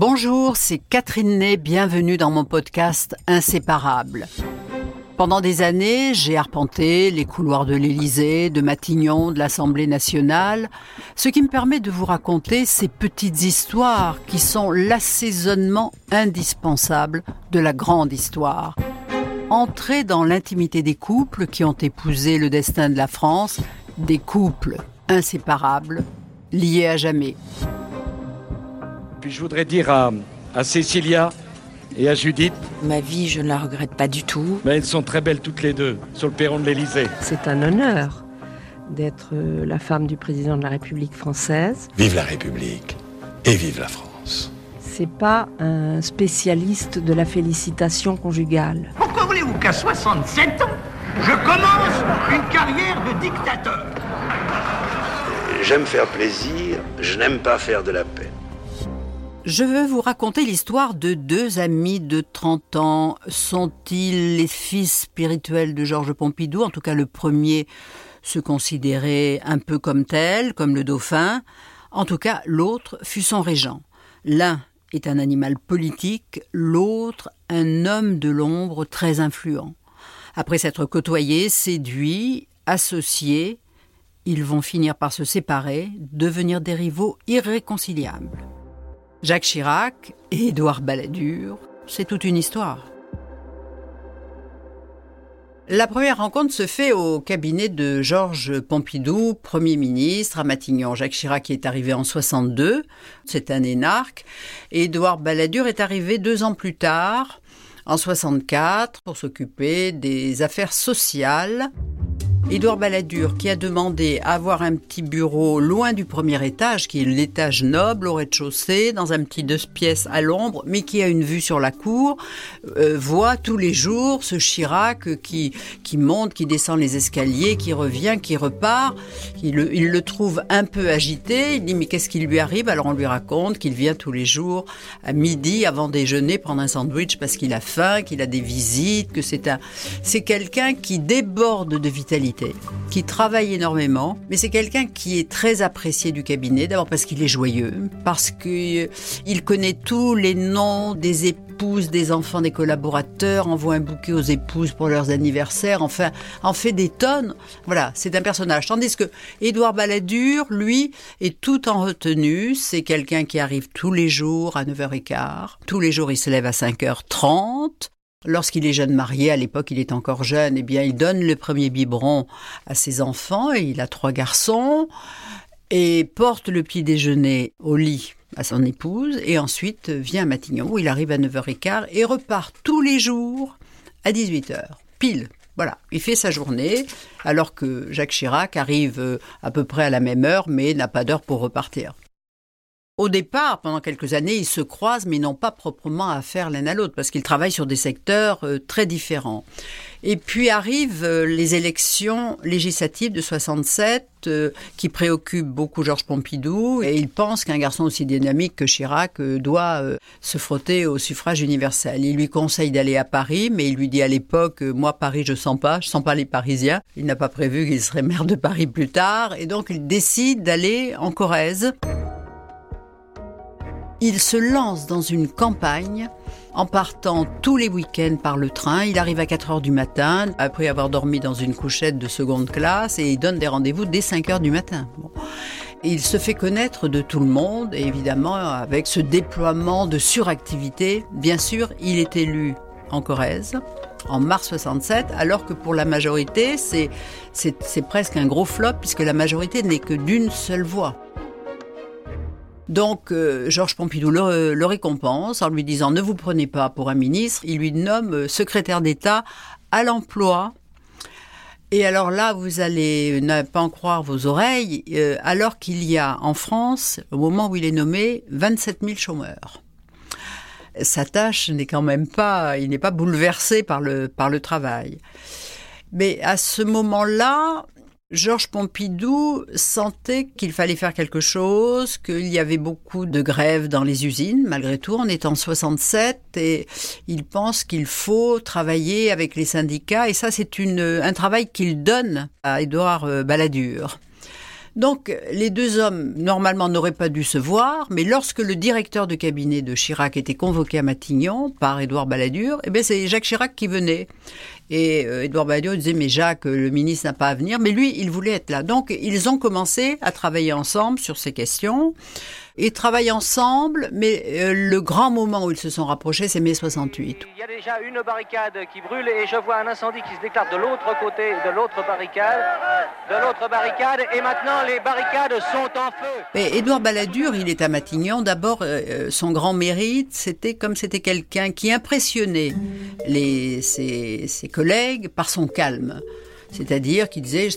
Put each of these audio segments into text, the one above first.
Bonjour, c'est Catherine Ney, bienvenue dans mon podcast Inséparable. Pendant des années, j'ai arpenté les couloirs de l'Élysée, de Matignon, de l'Assemblée nationale, ce qui me permet de vous raconter ces petites histoires qui sont l'assaisonnement indispensable de la grande histoire. Entrer dans l'intimité des couples qui ont épousé le destin de la France, des couples inséparables, liés à jamais. Puis je voudrais dire à, à Cécilia et à Judith. Ma vie, je ne la regrette pas du tout. Mais elles sont très belles toutes les deux sur le perron de l'Élysée. C'est un honneur d'être euh, la femme du président de la République française. Vive la République et vive la France. C'est pas un spécialiste de la félicitation conjugale. Pourquoi voulez-vous qu'à 67 ans, je commence une carrière de dictateur? J'aime faire plaisir, je n'aime pas faire de la peine. Je veux vous raconter l'histoire de deux amis de 30 ans. Sont-ils les fils spirituels de Georges Pompidou? En tout cas, le premier se considérait un peu comme tel, comme le dauphin. En tout cas, l'autre fut son régent. L'un est un animal politique, l'autre un homme de l'ombre très influent. Après s'être côtoyés, séduits, associés, ils vont finir par se séparer, devenir des rivaux irréconciliables. Jacques Chirac et Édouard Balladur, c'est toute une histoire. La première rencontre se fait au cabinet de Georges Pompidou, Premier ministre à Matignon. Jacques Chirac est arrivé en 62, c'est un énarque, Édouard Balladur est arrivé deux ans plus tard, en 64, pour s'occuper des affaires sociales. Édouard Balladur, qui a demandé à avoir un petit bureau loin du premier étage, qui est l'étage noble au rez-de-chaussée, dans un petit deux pièces à l'ombre, mais qui a une vue sur la cour, euh, voit tous les jours ce Chirac qui, qui monte, qui descend les escaliers, qui revient, qui repart. Il le, il le trouve un peu agité. Il dit mais qu'est-ce qui lui arrive? Alors on lui raconte qu'il vient tous les jours à midi avant déjeuner prendre un sandwich parce qu'il a faim, qu'il a des visites, que c'est un, c'est quelqu'un qui déborde de vitalité qui travaille énormément, mais c'est quelqu'un qui est très apprécié du cabinet, d'abord parce qu'il est joyeux, parce qu'il connaît tous les noms des épouses, des enfants, des collaborateurs, envoie un bouquet aux épouses pour leurs anniversaires, enfin, en fait des tonnes. Voilà, c'est un personnage. Tandis que Édouard Balladur, lui, est tout en retenue. C'est quelqu'un qui arrive tous les jours à 9h15. Tous les jours, il se lève à 5h30. Lorsqu'il est jeune marié, à l'époque il est encore jeune, eh bien il donne le premier biberon à ses enfants et il a trois garçons et porte le petit déjeuner au lit à son épouse et ensuite vient à Matignon où il arrive à 9h15 et repart tous les jours à 18h, pile. Voilà, il fait sa journée alors que Jacques Chirac arrive euh, à peu près à la même heure mais n'a pas d'heure pour repartir. Au départ, pendant quelques années, ils se croisent, mais n'ont pas proprement affaire l'un à l'autre, parce qu'ils travaillent sur des secteurs euh, très différents. Et puis arrivent euh, les élections législatives de 67, euh, qui préoccupent beaucoup Georges Pompidou, et il pense qu'un garçon aussi dynamique que Chirac doit se frotter au suffrage universel. Il lui conseille d'aller à Paris, mais il lui dit à l'époque, moi Paris je sens pas, je sens pas les Parisiens. Il n'a pas prévu qu'il serait maire de Paris plus tard, et donc il décide d'aller en Corrèze. Il se lance dans une campagne en partant tous les week-ends par le train. Il arrive à 4 heures du matin, après avoir dormi dans une couchette de seconde classe, et il donne des rendez-vous dès 5 heures du matin. il se fait connaître de tout le monde, et évidemment, avec ce déploiement de suractivité, bien sûr, il est élu en Corrèze en mars 67, alors que pour la majorité, c'est presque un gros flop, puisque la majorité n'est que d'une seule voix. Donc euh, Georges Pompidou le, récompense en lui disant ne vous prenez pas pour un ministre. Il lui nomme euh, secrétaire d'État à l'emploi. Et alors là, vous allez ne pas en croire vos oreilles, euh, alors qu'il y a en France, au moment où il est nommé, 27 000 chômeurs. Sa tâche n'est quand même pas, il n'est pas bouleversé par le, par le travail. Mais à ce moment-là, Georges Pompidou sentait qu'il fallait faire quelque chose, qu'il y avait beaucoup de grèves dans les usines, malgré tout. On est en 67 et il pense qu'il faut travailler avec les syndicats et ça c'est un travail qu'il donne à Édouard euh, Balladur. Donc les deux hommes, normalement, n'auraient pas dû se voir, mais lorsque le directeur de cabinet de Chirac était convoqué à Matignon par Édouard Balladur, eh bien c'est Jacques Chirac qui venait. Et euh, Édouard Balladur disait, mais Jacques, le ministre n'a pas à venir, mais lui, il voulait être là. Donc ils ont commencé à travailler ensemble sur ces questions. Ils travaillent ensemble, mais euh, le grand moment où ils se sont rapprochés, c'est mai 68. Il y a déjà une barricade qui brûle et je vois un incendie qui se déclare de l'autre côté de l'autre barricade, de l'autre barricade, et maintenant les barricades sont en feu. Mais Édouard Balladur, il est à Matignon. D'abord, euh, son grand mérite, c'était comme c'était quelqu'un qui impressionnait les, ses, ses collègues par son calme. C'est-à-dire qu'il disait,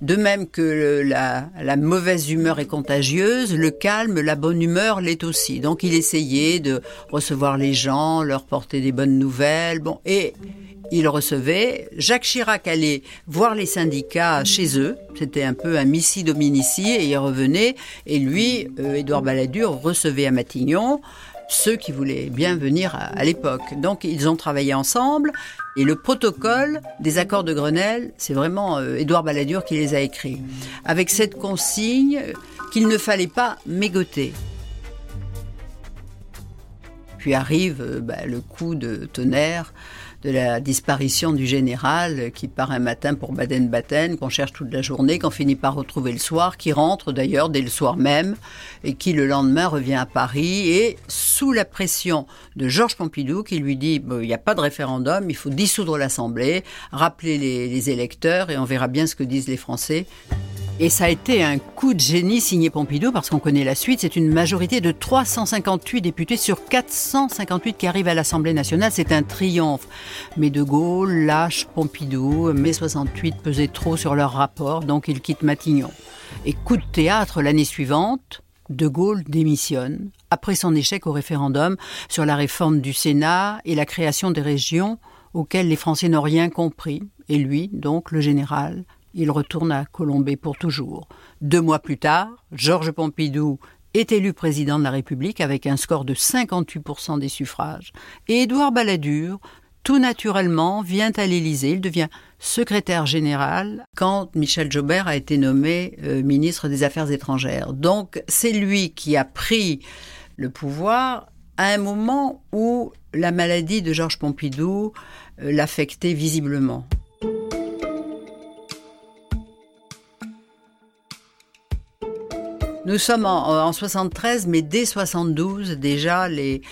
de même que la, mauvaise humeur est contagieuse, le calme, la bonne humeur l'est aussi. Donc il essayait de recevoir les gens, leur porter des bonnes nouvelles. Bon, et il recevait. Jacques Chirac allait voir les syndicats chez eux. C'était un peu un missi dominici et il revenait. Et lui, euh, Édouard Balladur, recevait à Matignon ceux qui voulaient bien venir à, l'époque. Donc ils ont travaillé ensemble et le protocole des accords de Grenelle, c'est vraiment euh, Édouard Balladur qui les a écrits, avec cette consigne qu'il ne fallait pas mégoter. Puis arrive euh, bah, le coup de tonnerre de la disparition du général qui part un matin pour Baden-Baden, qu'on cherche toute la journée, qu'on finit par retrouver le soir, qui rentre d'ailleurs dès le soir même et qui le lendemain revient à Paris et sous la pression de Georges Pompidou qui lui dit il n'y a pas de référendum, il faut dissoudre l'Assemblée, rappeler les électeurs et on verra bien ce que disent les Français. Et ça a été un coup de génie signé Pompidou parce qu'on connaît la suite. C'est une majorité de 358 députés sur 458 qui arrivent à l'Assemblée nationale. C'est un triomphe. Mais De Gaulle lâche Pompidou. Mai 68 pesait trop sur leur rapport, donc il quitte Matignon. Et coup de théâtre l'année suivante, De Gaulle démissionne après son échec au référendum sur la réforme du Sénat et la création des régions auxquelles les Français n'ont rien compris. Et lui, donc, le général, il retourne à Colombey pour toujours. Deux mois plus tard, Georges Pompidou est élu président de la République avec un score de 58% des suffrages. Et Édouard Balladur, tout naturellement, vient à l'Élysée. Il devient secrétaire général quand Michel Jobert a été nommé euh, ministre des Affaires étrangères. Donc c'est lui qui a pris le pouvoir à un moment où la maladie de Georges Pompidou euh, l'affectait visiblement. Nous sommes en, en, 73, mais dès 72, déjà, les,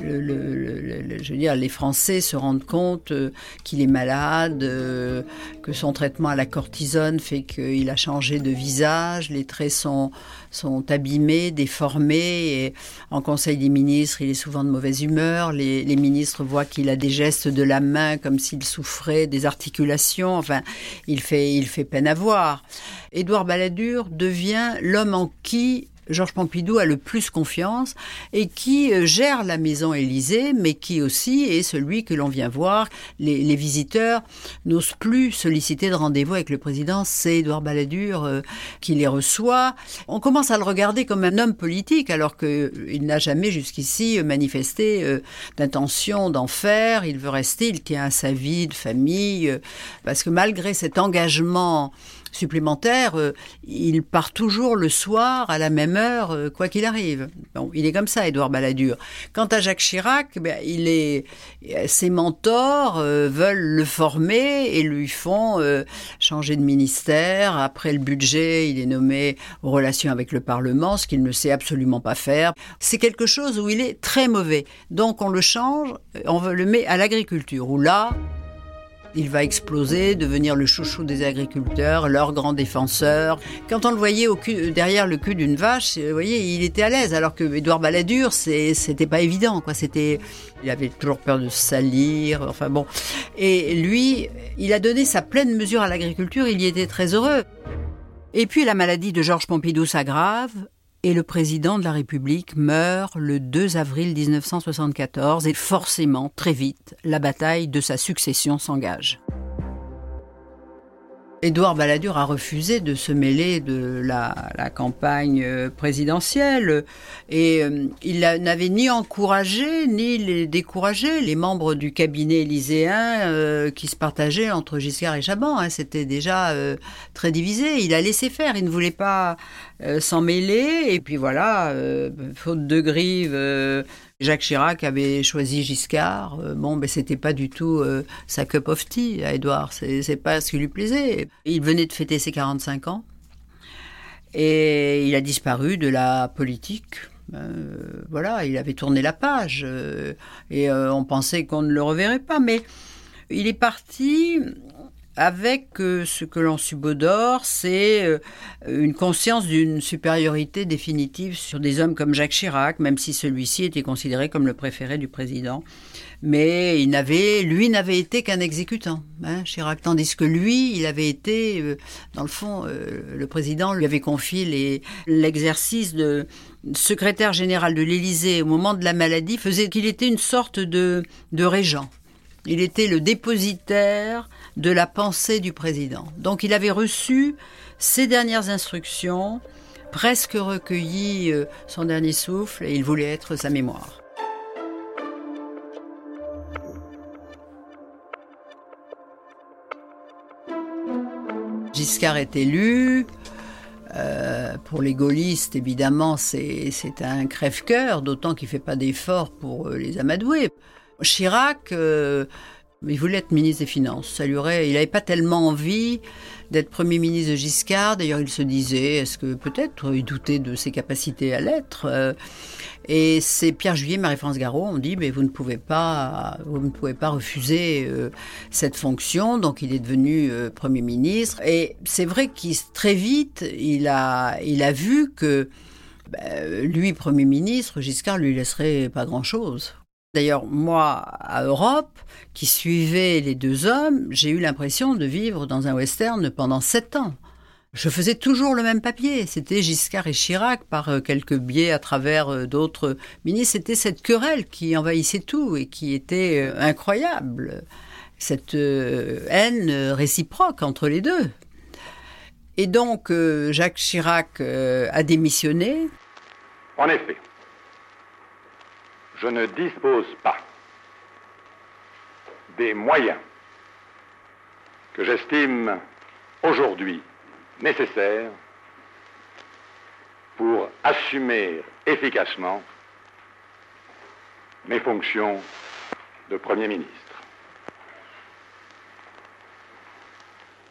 les Français se rendent compte euh, qu'il est malade, euh, que son traitement à la cortisone fait qu'il a changé de visage, les traits sont, sont abîmés, déformés. Et en Conseil des ministres, il est souvent de mauvaise humeur. Les, les ministres voient qu'il a des gestes de la main comme s'il souffrait des articulations. Enfin, il fait, il fait peine à voir. Édouard Balladur devient l'homme en qui Georges Pompidou a le plus confiance et qui euh, gère la maison Élysée, mais qui aussi est celui que l'on vient voir. Les, visiteurs n'osent plus solliciter de rendez-vous avec le président. C'est Édouard Balladur euh, qui les reçoit. On commence à le regarder comme un homme politique, alors qu'il euh, n'a jamais jusqu'ici manifesté d'intention d'en faire. Il veut rester, il tient à sa vie de famille, parce que malgré cet engagement supplémentaire, euh, il part toujours le soir à la même heure, euh, quoi qu'il arrive. Il est comme ça, Édouard Balladur. Quant à Jacques Chirac, ben, il est, ses mentors euh, veulent le former et lui font changer de ministère. Après le budget, il est nommé aux relations avec le Parlement, ce qu'il ne sait absolument pas faire. C'est quelque chose où il est très mauvais. Donc on le change, on le met à l'agriculture, où là, il va exploser, devenir le chouchou des agriculteurs, leur grand défenseur. Quand on le voyait au cul, derrière le cul d'une vache, vous voyez, il était à l'aise. Alors que Édouard Balladur, c'était pas évident, quoi. C'était, il avait toujours peur de salir. Enfin bon. Et lui, il a donné sa pleine mesure à l'agriculture. Il y était très heureux. Et puis la maladie de Georges Pompidou s'aggrave et le président de la République meurt le 2 avril 1974 et forcément, très vite, la bataille de sa succession s'engage. Édouard Balladur a refusé de se mêler de la, campagne euh, présidentielle et euh, il n'avait ni encouragé ni découragé les membres du cabinet élyséen euh, qui se partageaient entre Giscard et Chaban. Hein. C'était déjà très divisé. Il a laissé faire. Il ne voulait pas s'en mêler. Et puis voilà, faute de grive Jacques Chirac avait choisi Giscard. Euh, bon, ben c'était pas du tout euh, sa cup of tea à Édouard. C'est pas ce qui lui plaisait. Il venait de fêter ses 45 ans et il a disparu de la politique. Euh, voilà, il avait tourné la page et on pensait qu'on ne le reverrait pas, mais il est parti avec euh, ce que l'on subodore, c'est euh, une conscience d'une supériorité définitive sur des hommes comme Jacques Chirac, même si celui-ci était considéré comme le préféré du président. Mais il n'avait, lui n'avait été qu'un exécutant, hein, Chirac, tandis que lui, il avait été, euh, dans le fond, le président lui avait confié l'exercice de secrétaire général de l'Élysée au moment de la maladie, faisait qu'il était une sorte de, de régent. Il était le dépositaire de la pensée du président. Donc il avait reçu ses dernières instructions, presque recueilli euh, son dernier souffle, et il voulait être sa mémoire. Giscard est élu. Euh, pour les gaullistes, évidemment, c'est un crève-cœur, d'autant qu'il ne fait pas d'efforts pour euh, les amadouer. Chirac, il voulait être ministre des Finances. Ça lui aurait, il n'avait pas tellement envie d'être Premier ministre de Giscard. D'ailleurs, il se disait, est-ce que peut-être il doutait de ses capacités à l'être euh, Et c'est Pierre Juillet, Marie-France Garot ont dit, mais vous ne pouvez pas, vous ne pouvez pas refuser euh, cette fonction. Donc, il est devenu Premier ministre. Et c'est vrai qu'il très vite, il a, il a vu que ben, lui, Premier ministre, Giscard lui laisserait pas grand-chose. D'ailleurs, moi, à Europe, qui suivais les deux hommes, j'ai eu l'impression de vivre dans un western pendant sept ans. Je faisais toujours le même papier. C'était Giscard et Chirac par euh, quelques biais à travers euh, d'autres ministres. C'était cette querelle qui envahissait tout et qui était euh, incroyable. Cette haine réciproque entre les deux. Et donc, Jacques Chirac a démissionné. En effet, je ne dispose pas des moyens que j'estime aujourd'hui nécessaires pour assumer efficacement mes fonctions de Premier ministre.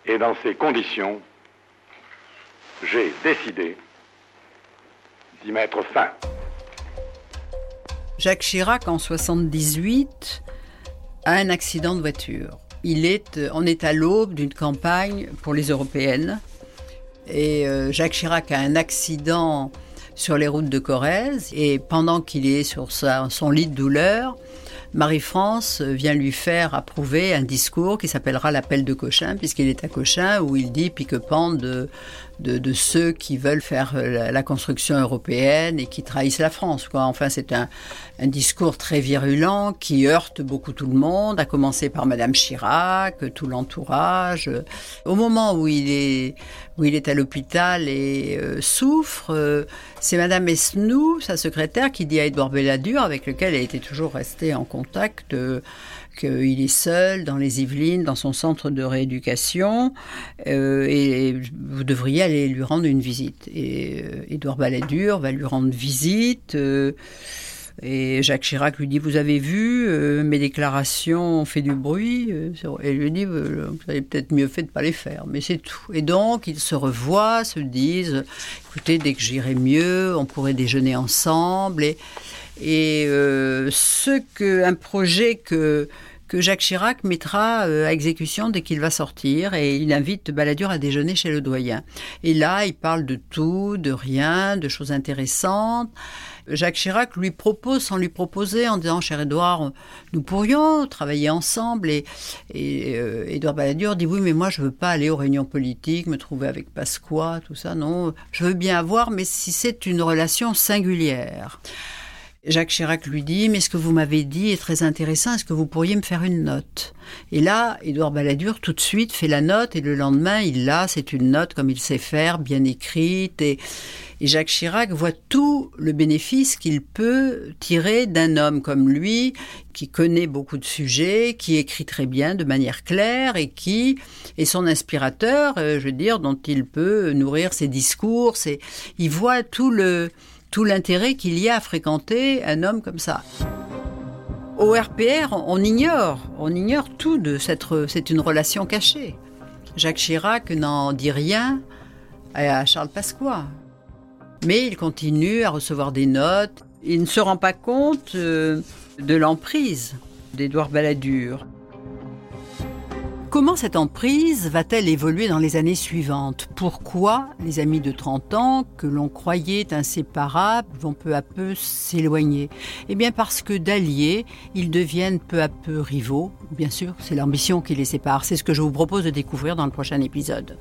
Et dans ces conditions, j'ai décidé d'y mettre fin. Jacques Chirac, en 78, a un accident de voiture. Il est, on est à l'aube d'une campagne pour les européennes. Et euh, Jacques Chirac a un accident sur les routes de Corrèze. Et pendant qu'il est sur son lit de douleur, Marie-France vient lui faire approuver un discours qui s'appellera l'appel de Cochin, puisqu'il est à Cochin, où il dit pique-pente de, ceux qui veulent faire euh, la, construction européenne et qui trahissent la France. Quoi. Enfin, c'est un, discours très virulent qui heurte beaucoup tout le monde, à commencer par Madame Chirac, tout l'entourage. Au moment où il est, où il est à l'hôpital et euh, souffre, euh, c'est Madame Esnou, sa secrétaire, qui dit à Edouard Belladur, avec lequel elle était toujours restée en contact, qu'il est seul dans les Yvelines, dans son centre de rééducation, euh, et vous devriez aller lui rendre une visite. Et euh, Édouard Balladur va lui rendre visite. Euh, et Jacques Chirac lui dit Vous avez vu, mes déclarations ont fait du bruit. Et lui dit Vous avez peut-être mieux fait de ne pas les faire, mais c'est tout. Et donc, ils se revoient, se disent Écoutez, dès que j'irai mieux, on pourrait déjeuner ensemble. Et, et ce que, un projet que que Jacques Chirac mettra euh, à exécution dès qu'il va sortir et il invite Balladur à déjeuner chez le doyen. Et là, il parle de tout, de rien, de choses intéressantes. Jacques Chirac lui propose sans lui proposer en disant cher Édouard nous pourrions travailler ensemble et, et euh, Édouard Balladur dit oui mais moi je veux pas aller aux réunions politiques me trouver avec Pasqua tout ça non je veux bien avoir mais si c'est une relation singulière Jacques Chirac lui dit Mais ce que vous m'avez dit est très intéressant, est-ce que vous pourriez me faire une note? Et là, Édouard Balladur tout de suite fait la note et le lendemain, il l'a, c'est une note comme il sait faire, bien écrite. Et, et Jacques Chirac voit tout le bénéfice qu'il peut tirer d'un homme comme lui, qui connaît beaucoup de sujets, qui écrit très bien de manière claire et qui est son inspirateur, euh, je veux dire, dont il peut nourrir ses discours. Ses... Il voit tout le tout l'intérêt qu'il y a à fréquenter un homme comme ça. Au RPR, on ignore, on ignore tout de cette, c'est une relation cachée. Jacques Chirac n'en dit rien à Charles Pasqua. Mais il continue à recevoir des notes. Il ne se rend pas compte euh, de l'emprise d'Édouard Balladur. Comment cette emprise va-t-elle évoluer dans les années suivantes? Pourquoi les amis de 30 ans, que l'on croyait inséparables, vont peu à peu s'éloigner? Eh bien parce que d'alliés, ils deviennent peu à peu rivaux. Bien sûr, c'est l'ambition qui les sépare. C'est ce que je vous propose de découvrir dans le prochain épisode.